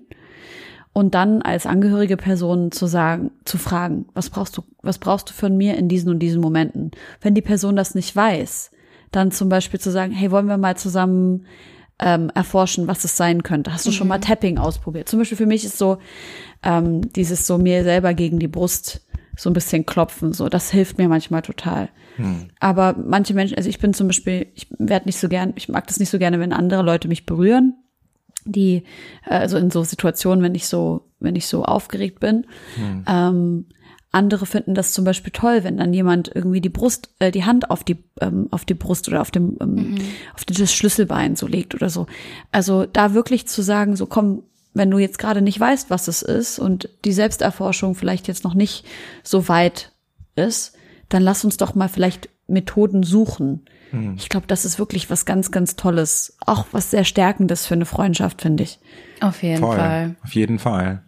Und dann als angehörige Person zu sagen, zu fragen, was brauchst du, was brauchst du von mir in diesen und diesen Momenten? Wenn die Person das nicht weiß, dann zum Beispiel zu sagen, hey, wollen wir mal zusammen ähm, erforschen, was es sein könnte. Hast du schon mal Tapping ausprobiert? Zum Beispiel für mich ist so ähm, dieses so mir selber gegen die Brust so ein bisschen klopfen, so das hilft mir manchmal total. Aber manche Menschen, also ich bin zum Beispiel, ich werde nicht so gern, ich mag das nicht so gerne, wenn andere Leute mich berühren, die äh, also in so Situationen, wenn ich so, wenn ich so aufgeregt bin. Ähm, andere finden das zum Beispiel toll, wenn dann jemand irgendwie die Brust, äh, die Hand auf die ähm, auf die Brust oder auf dem ähm, auf das Schlüsselbein so legt oder so. Also da wirklich zu sagen, so komm, wenn du jetzt gerade nicht weißt, was es ist und die Selbsterforschung vielleicht jetzt noch nicht so weit ist, dann lass uns doch mal vielleicht Methoden suchen. Ich glaube, das ist wirklich was ganz, ganz Tolles. Auch was sehr Stärkendes für eine Freundschaft, finde ich. Auf jeden Voll, Fall. auf jeden Fall.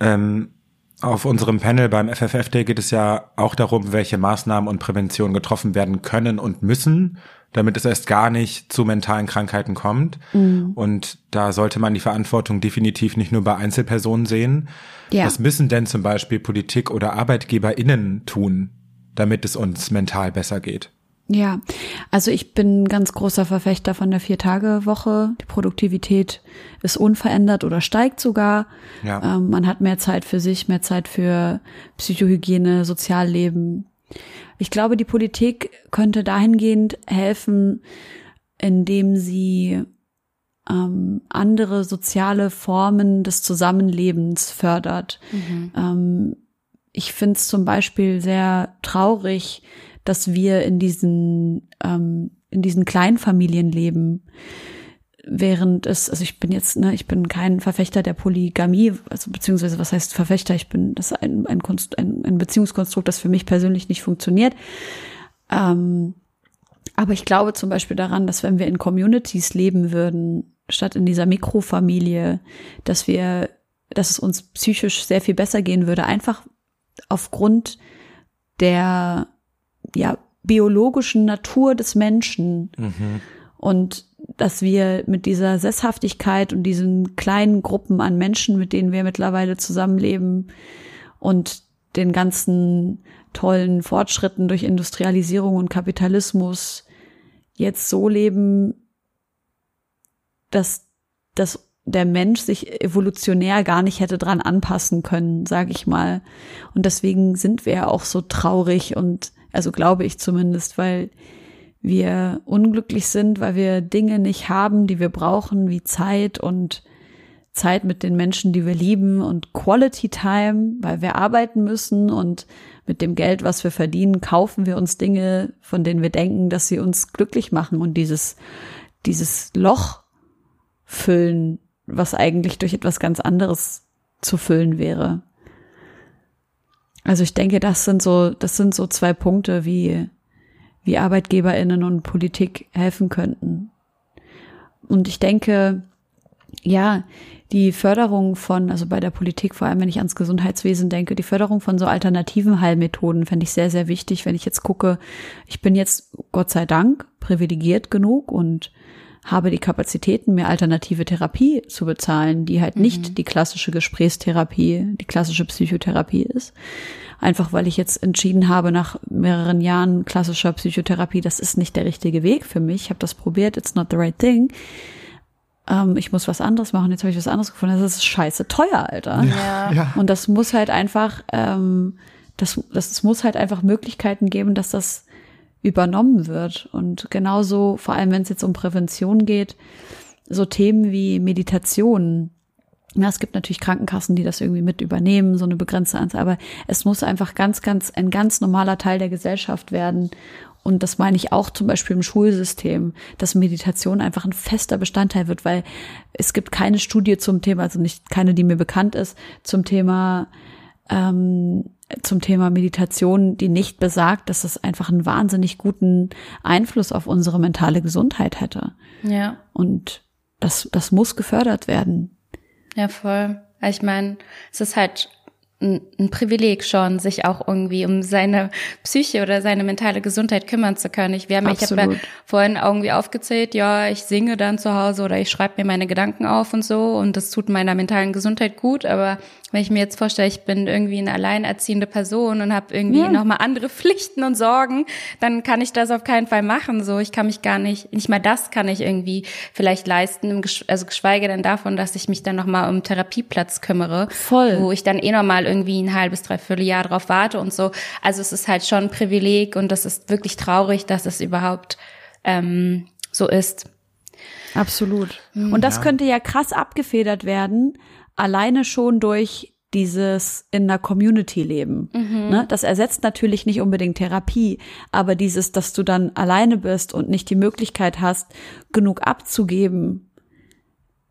Ähm, auf unserem Panel beim FFF Day geht es ja auch darum, welche Maßnahmen und Prävention getroffen werden können und müssen, damit es erst gar nicht zu mentalen Krankheiten kommt. Mhm. Und da sollte man die Verantwortung definitiv nicht nur bei Einzelpersonen sehen. Ja. Was müssen denn zum Beispiel Politik oder ArbeitgeberInnen tun, damit es uns mental besser geht? Ja, also ich bin ein ganz großer Verfechter von der Vier-Tage-Woche. Die Produktivität ist unverändert oder steigt sogar. Ja. Ähm, man hat mehr Zeit für sich, mehr Zeit für Psychohygiene, Sozialleben. Ich glaube, die Politik könnte dahingehend helfen, indem sie ähm, andere soziale Formen des Zusammenlebens fördert. Ähm, ich finde es zum Beispiel sehr traurig, dass wir in diesen ähm, in diesen Kleinfamilien leben, während es, also ich bin jetzt, ne, ich bin kein Verfechter der Polygamie, also beziehungsweise was heißt Verfechter? Ich bin das ist ein ein, Konst, ein, ein Beziehungskonstrukt, das für mich persönlich nicht funktioniert. Ähm, aber ich glaube zum Beispiel daran, dass wenn wir in Communities leben würden, statt in dieser Mikrofamilie, dass wir, dass es uns psychisch sehr viel besser gehen würde, einfach aufgrund der ja biologischen Natur des Menschen und dass wir mit dieser Sesshaftigkeit und diesen kleinen Gruppen an Menschen, mit denen wir mittlerweile zusammenleben und den ganzen tollen Fortschritten durch Industrialisierung und Kapitalismus jetzt so leben, dass, dass der Mensch sich evolutionär gar nicht hätte dran anpassen können, sage ich mal. Und deswegen sind wir ja auch so traurig und also glaube ich zumindest, weil wir unglücklich sind, weil wir Dinge nicht haben, die wir brauchen, wie Zeit und Zeit mit den Menschen, die wir lieben und Quality Time, weil wir arbeiten müssen und mit dem Geld, was wir verdienen, kaufen wir uns Dinge, von denen wir denken, dass sie uns glücklich machen und dieses, dieses Loch füllen, was eigentlich durch etwas ganz anderes zu füllen wäre. Also ich denke, das sind so, das sind so zwei Punkte, wie, wie ArbeitgeberInnen und Politik helfen könnten. Und ich denke, ja, die Förderung von, also bei der Politik, vor allem wenn ich ans Gesundheitswesen denke, die Förderung von so alternativen Heilmethoden fände ich sehr, sehr wichtig, wenn ich jetzt gucke, ich bin jetzt Gott sei Dank privilegiert genug und habe die Kapazitäten, mir alternative Therapie zu bezahlen, die halt nicht die klassische Gesprächstherapie, die klassische Psychotherapie ist. Einfach weil ich jetzt entschieden habe, nach mehreren Jahren klassischer Psychotherapie, das ist nicht der richtige Weg für mich. Ich habe das probiert, it's not the right thing. Ähm, ich muss was anderes machen, jetzt habe ich was anderes gefunden. Das ist scheiße teuer, Alter. Ja. Und das muss halt einfach, ähm, das, das, es muss halt einfach Möglichkeiten geben, dass das übernommen wird. Und genauso, vor allem wenn es jetzt um Prävention geht, so Themen wie Meditation. Ja, es gibt natürlich Krankenkassen, die das irgendwie mit übernehmen, so eine begrenzte Anzahl, aber es muss einfach ganz, ganz, ein ganz normaler Teil der Gesellschaft werden. und das meine ich auch zum Beispiel im Schulsystem, dass Meditation einfach ein fester Bestandteil wird, weil es gibt keine Studie zum Thema, also nicht keine, die mir bekannt ist, zum Thema ähm, zum Thema Meditation, die nicht besagt, dass es einfach einen wahnsinnig guten Einfluss auf unsere mentale Gesundheit hätte. Ja. Und das, das muss gefördert werden. Ja, voll. Ich meine, es ist halt ein, ein Privileg schon, sich auch irgendwie um seine Psyche oder seine mentale Gesundheit kümmern zu können. Ich, wir haben, ich habe ja vorhin irgendwie aufgezählt, ja, ich singe dann zu Hause oder ich schreibe mir meine Gedanken auf und so und das tut meiner mentalen Gesundheit gut, aber wenn ich mir jetzt vorstelle, ich bin irgendwie eine alleinerziehende Person und habe irgendwie ja. nochmal andere Pflichten und Sorgen, dann kann ich das auf keinen Fall machen. So, ich kann mich gar nicht, nicht mal das kann ich irgendwie vielleicht leisten, also geschweige denn davon, dass ich mich dann nochmal um Therapieplatz kümmere. Voll. Wo ich dann eh nochmal irgendwie ein halbes, dreiviertel Jahr drauf warte und so. Also es ist halt schon ein Privileg und das ist wirklich traurig, dass es überhaupt ähm, so ist. Absolut. Und das ja. könnte ja krass abgefedert werden, alleine schon durch dieses in einer Community leben. Mhm. Ne? Das ersetzt natürlich nicht unbedingt Therapie, aber dieses, dass du dann alleine bist und nicht die Möglichkeit hast, genug abzugeben,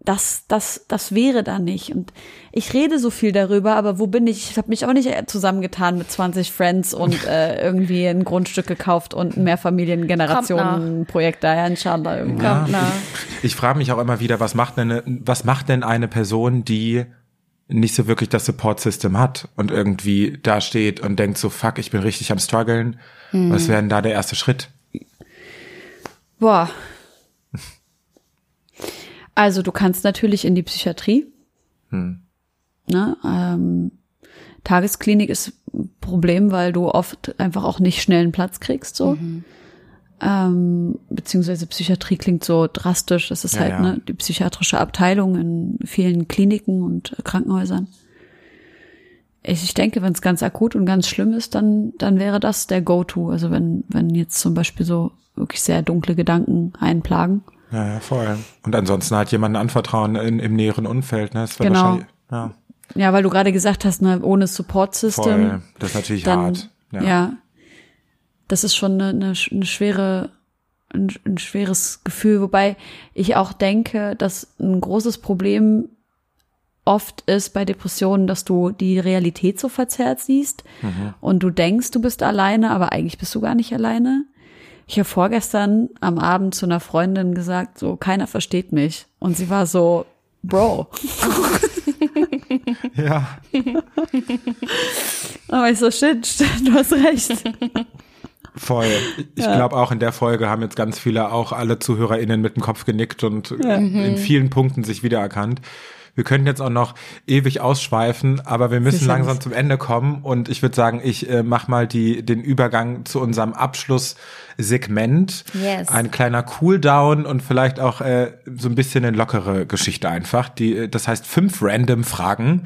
das, das, das wäre da nicht. Und ich rede so viel darüber, aber wo bin ich? Ich habe mich auch nicht zusammengetan mit 20 Friends und äh, irgendwie ein Grundstück gekauft und ein Mehrfamiliengenerationen-Projekt da, ja, inshallah. Irgendwie. Ja, ich, ich frage mich auch immer wieder, was macht denn eine, was macht denn eine Person, die nicht so wirklich das Support-System hat und irgendwie da steht und denkt so, fuck, ich bin richtig am struggeln. Hm. Was wäre denn da der erste Schritt? Boah, also du kannst natürlich in die Psychiatrie. Hm. Ne, ähm, Tagesklinik ist ein Problem, weil du oft einfach auch nicht schnell einen Platz kriegst, so. Mhm. Ähm, beziehungsweise Psychiatrie klingt so drastisch. Das ist ja, halt ja. Ne, die psychiatrische Abteilung in vielen Kliniken und Krankenhäusern. Ich, ich denke, wenn es ganz akut und ganz schlimm ist, dann, dann wäre das der Go-To. Also wenn, wenn jetzt zum Beispiel so wirklich sehr dunkle Gedanken einplagen. Ja, ja, voll. Und ansonsten halt jemanden anvertrauen in, im näheren Umfeld, ne? Das genau. Ja. ja, weil du gerade gesagt hast, ne, ohne Support-System. Voll. Das ist natürlich dann, hart. Ja. ja. Das ist schon eine, eine, eine schwere, ein, ein schweres Gefühl, wobei ich auch denke, dass ein großes Problem oft ist bei Depressionen, dass du die Realität so verzerrt siehst mhm. und du denkst, du bist alleine, aber eigentlich bist du gar nicht alleine. Ich habe vorgestern am Abend zu einer Freundin gesagt, so keiner versteht mich. Und sie war so, Bro. ja. Aber ich so, shit, du hast recht. Voll. Ich ja. glaube auch in der Folge haben jetzt ganz viele, auch alle ZuhörerInnen mit dem Kopf genickt und ja. in vielen Punkten sich wiedererkannt. Wir könnten jetzt auch noch ewig ausschweifen, aber wir müssen Sicher langsam zum Ende kommen und ich würde sagen, ich äh, mach mal die, den Übergang zu unserem Abschlusssegment. Yes. Ein kleiner Cooldown und vielleicht auch äh, so ein bisschen eine lockere Geschichte einfach. Die, äh, das heißt fünf random Fragen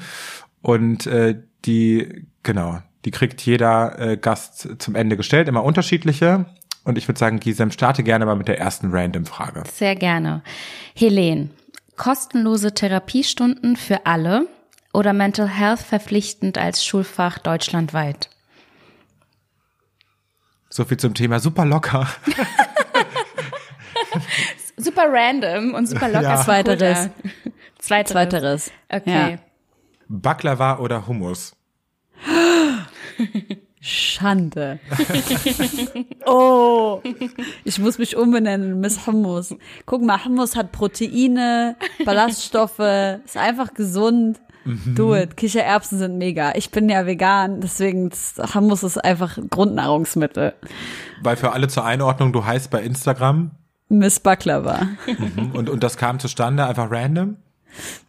und äh, die, genau, die kriegt jeder äh, Gast zum Ende gestellt, immer unterschiedliche. Und ich würde sagen, Gisem, starte gerne mal mit der ersten Random-Frage. Sehr gerne. Helene, kostenlose Therapiestunden für alle oder Mental Health verpflichtend als Schulfach deutschlandweit? So viel zum Thema super locker. super random und super locker. Ja. Zweiteres. Zweiteres. Zweiteres. Okay. Ja. Baklava oder Hummus? Schande. oh, ich muss mich umbenennen, Miss Hummus. Guck mal, Hummus hat Proteine, Ballaststoffe, ist einfach gesund. Mhm. Do it. Kichererbsen sind mega. Ich bin ja vegan, deswegen Hummus ist einfach Grundnahrungsmittel. Weil für alle zur Einordnung, du heißt bei Instagram Miss Baklava. Mhm. Und, und das kam zustande einfach random?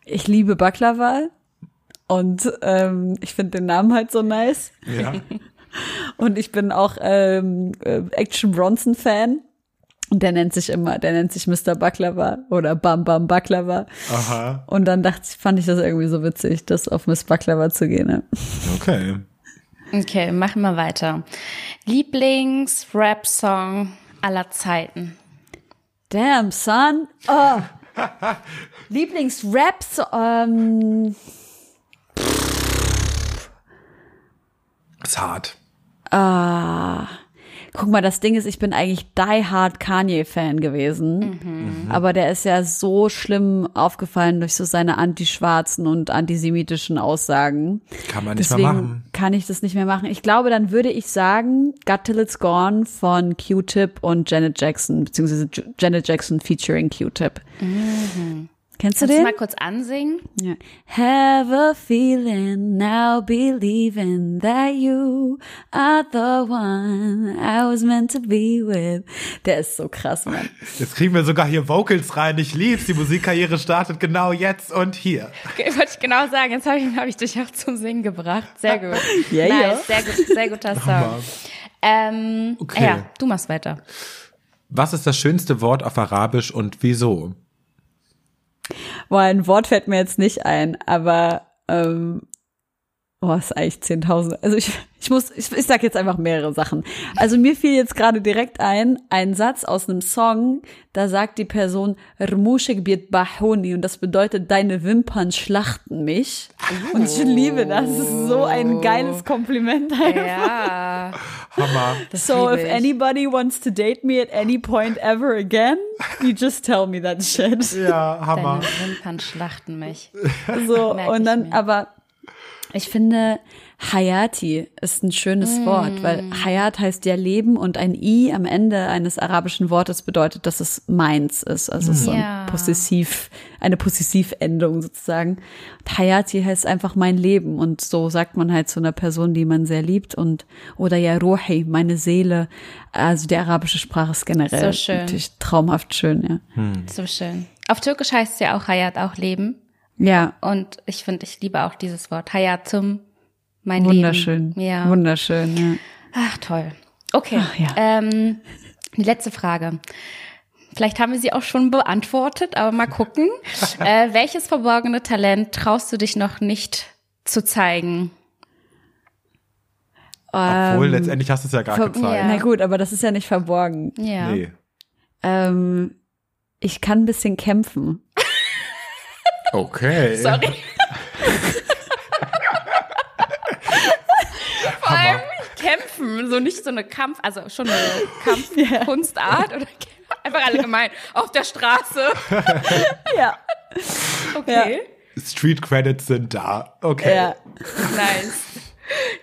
Ich liebe Baklava und ähm, ich finde den Namen halt so nice. Ja. Und ich bin auch ähm, äh, Action Bronson Fan. Und der nennt sich immer, der nennt sich Mr. Baklava oder Bam Bam Baklava. Aha. Und dann dachte ich, fand ich das irgendwie so witzig, das auf Miss Baklava zu gehen. Ne? Okay. Okay, machen wir weiter. Lieblings-Rap-Song aller Zeiten. Damn, son. Oh. Lieblings-Rap-Song. Ähm. Ist hart. Ah, Guck mal, das Ding ist, ich bin eigentlich die hard Kanye-Fan gewesen. Mhm. Aber der ist ja so schlimm aufgefallen durch so seine antischwarzen und antisemitischen Aussagen. Kann man nicht Deswegen mehr machen. kann ich das nicht mehr machen. Ich glaube, dann würde ich sagen, Got Till It's Gone von Q-Tip und Janet Jackson, beziehungsweise Janet Jackson featuring Q-Tip. Mhm. Kennst du Kannst du den? mal kurz ansingen? Ja. Have a feeling now believing that you are the one I was meant to be with. Der ist so krass, Mann. Jetzt kriegen wir sogar hier Vocals rein. Ich lieb's. Die Musikkarriere startet genau jetzt und hier. Okay, Wollte ich genau sagen. Jetzt habe ich, hab ich dich auch zum Singen gebracht. Sehr gut. Ja, nice, ja. Sehr, gut, sehr guter Song. Ähm, Okay. Ja, du machst weiter. Was ist das schönste Wort auf Arabisch und wieso? Boah, ein Wort fällt mir jetzt nicht ein, aber ähm, oh, ist eigentlich 10.000. Also ich, ich muss, ich, ich sag jetzt einfach mehrere Sachen. Also mir fiel jetzt gerade direkt ein, ein Satz aus einem Song, da sagt die Person, Rmushik bit bahoni und das bedeutet, deine Wimpern schlachten mich. Und ich liebe das. Das ist so ein geiles Kompliment einfach. Ja. Hammer. So liebe if ich. anybody wants to date me at any point ever again, you just tell me that shit. Ja, Hammer. Deine Wimpern schlachten mich. So, und dann, mir. aber ich finde, Hayati ist ein schönes Mm. Wort, weil Hayat heißt ja Leben und ein I am Ende eines arabischen Wortes bedeutet, dass es meins ist. Also es ist so Ja. ein Possessiv, eine Possessivendung sozusagen. Und Hayati heißt einfach mein Leben und so sagt man halt zu einer Person, die man sehr liebt und oder ja Ruhi, meine Seele. Also die arabische Sprache ist generell So schön. natürlich traumhaft schön, ja. So schön. Auf Türkisch heißt es ja auch Hayat, auch Leben. Ja, Und ich finde, ich liebe auch dieses Wort. Hayatum, mein wunderschön. Leben. Ja. Wunderschön, ja. Ach, toll. Okay. Ach, ja. ähm, die letzte Frage. Vielleicht haben wir sie auch schon beantwortet, aber mal gucken. äh, welches verborgene Talent traust du dich noch nicht zu zeigen? Obwohl, Ähm, letztendlich hast du es ja gar ver- gezeigt. Ja. Na gut, aber das ist ja nicht verborgen. Ja. Nee. Ähm, ich kann ein bisschen kämpfen. Okay. Sorry. Vor allem kämpfen, so nicht so eine Kampf, also schon eine Kampfkunstart oder einfach allgemein auf der Straße. Ja. Okay, Street Credits sind da. Okay. Ja. nice.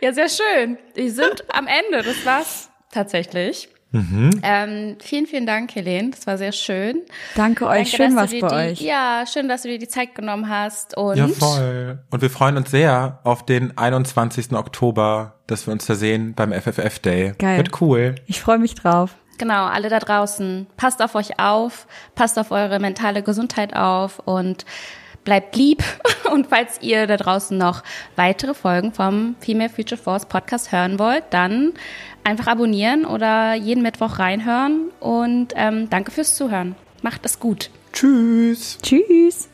Ja, sehr schön. Die sind am Ende, das war's tatsächlich. Ähm, vielen, vielen Dank, Helene. Das war sehr schön. Danke euch. Danke, schön dass was du dir bei die, euch. Ja, schön, dass du dir die Zeit genommen hast. Und Ja, voll. Und wir freuen uns sehr auf den 21. Oktober, dass wir uns da sehen beim FFF Day. Geil. Wird cool. Ich freue mich drauf. Genau, alle da draußen, passt auf euch auf, passt auf eure mentale Gesundheit auf und bleibt lieb. Und falls ihr da draußen noch weitere Folgen vom Female Future Force Podcast hören wollt, dann einfach abonnieren oder jeden Mittwoch reinhören. Und ähm, danke fürs Zuhören. Macht es gut. Tschüss. Tschüss.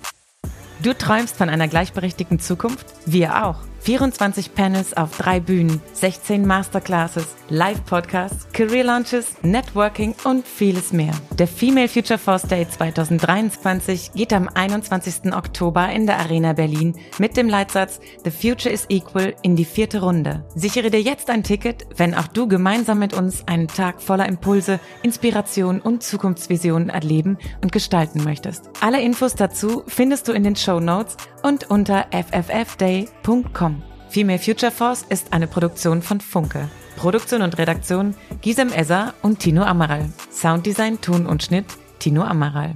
Du träumst von einer gleichberechtigten Zukunft? Wir auch. 24 Panels auf drei Bühnen, 16 Masterclasses, Live-Podcasts, Career Launches, Networking und vieles mehr. Der Female Future Force Day 2023 geht am 21. Oktober in der Arena Berlin mit dem Leitsatz The Future is Equal in die vierte Runde. Sichere dir jetzt ein Ticket, wenn auch du gemeinsam mit uns einen Tag voller Impulse, Inspiration und Zukunftsvisionen erleben und gestalten möchtest. Alle Infos dazu findest du in den Show Notes und unter fffday.com. Female Future Force ist eine Produktion von Funke. Produktion und Redaktion Gisem Esser und Tino Amaral. Sounddesign, Ton und Schnitt Tino Amaral.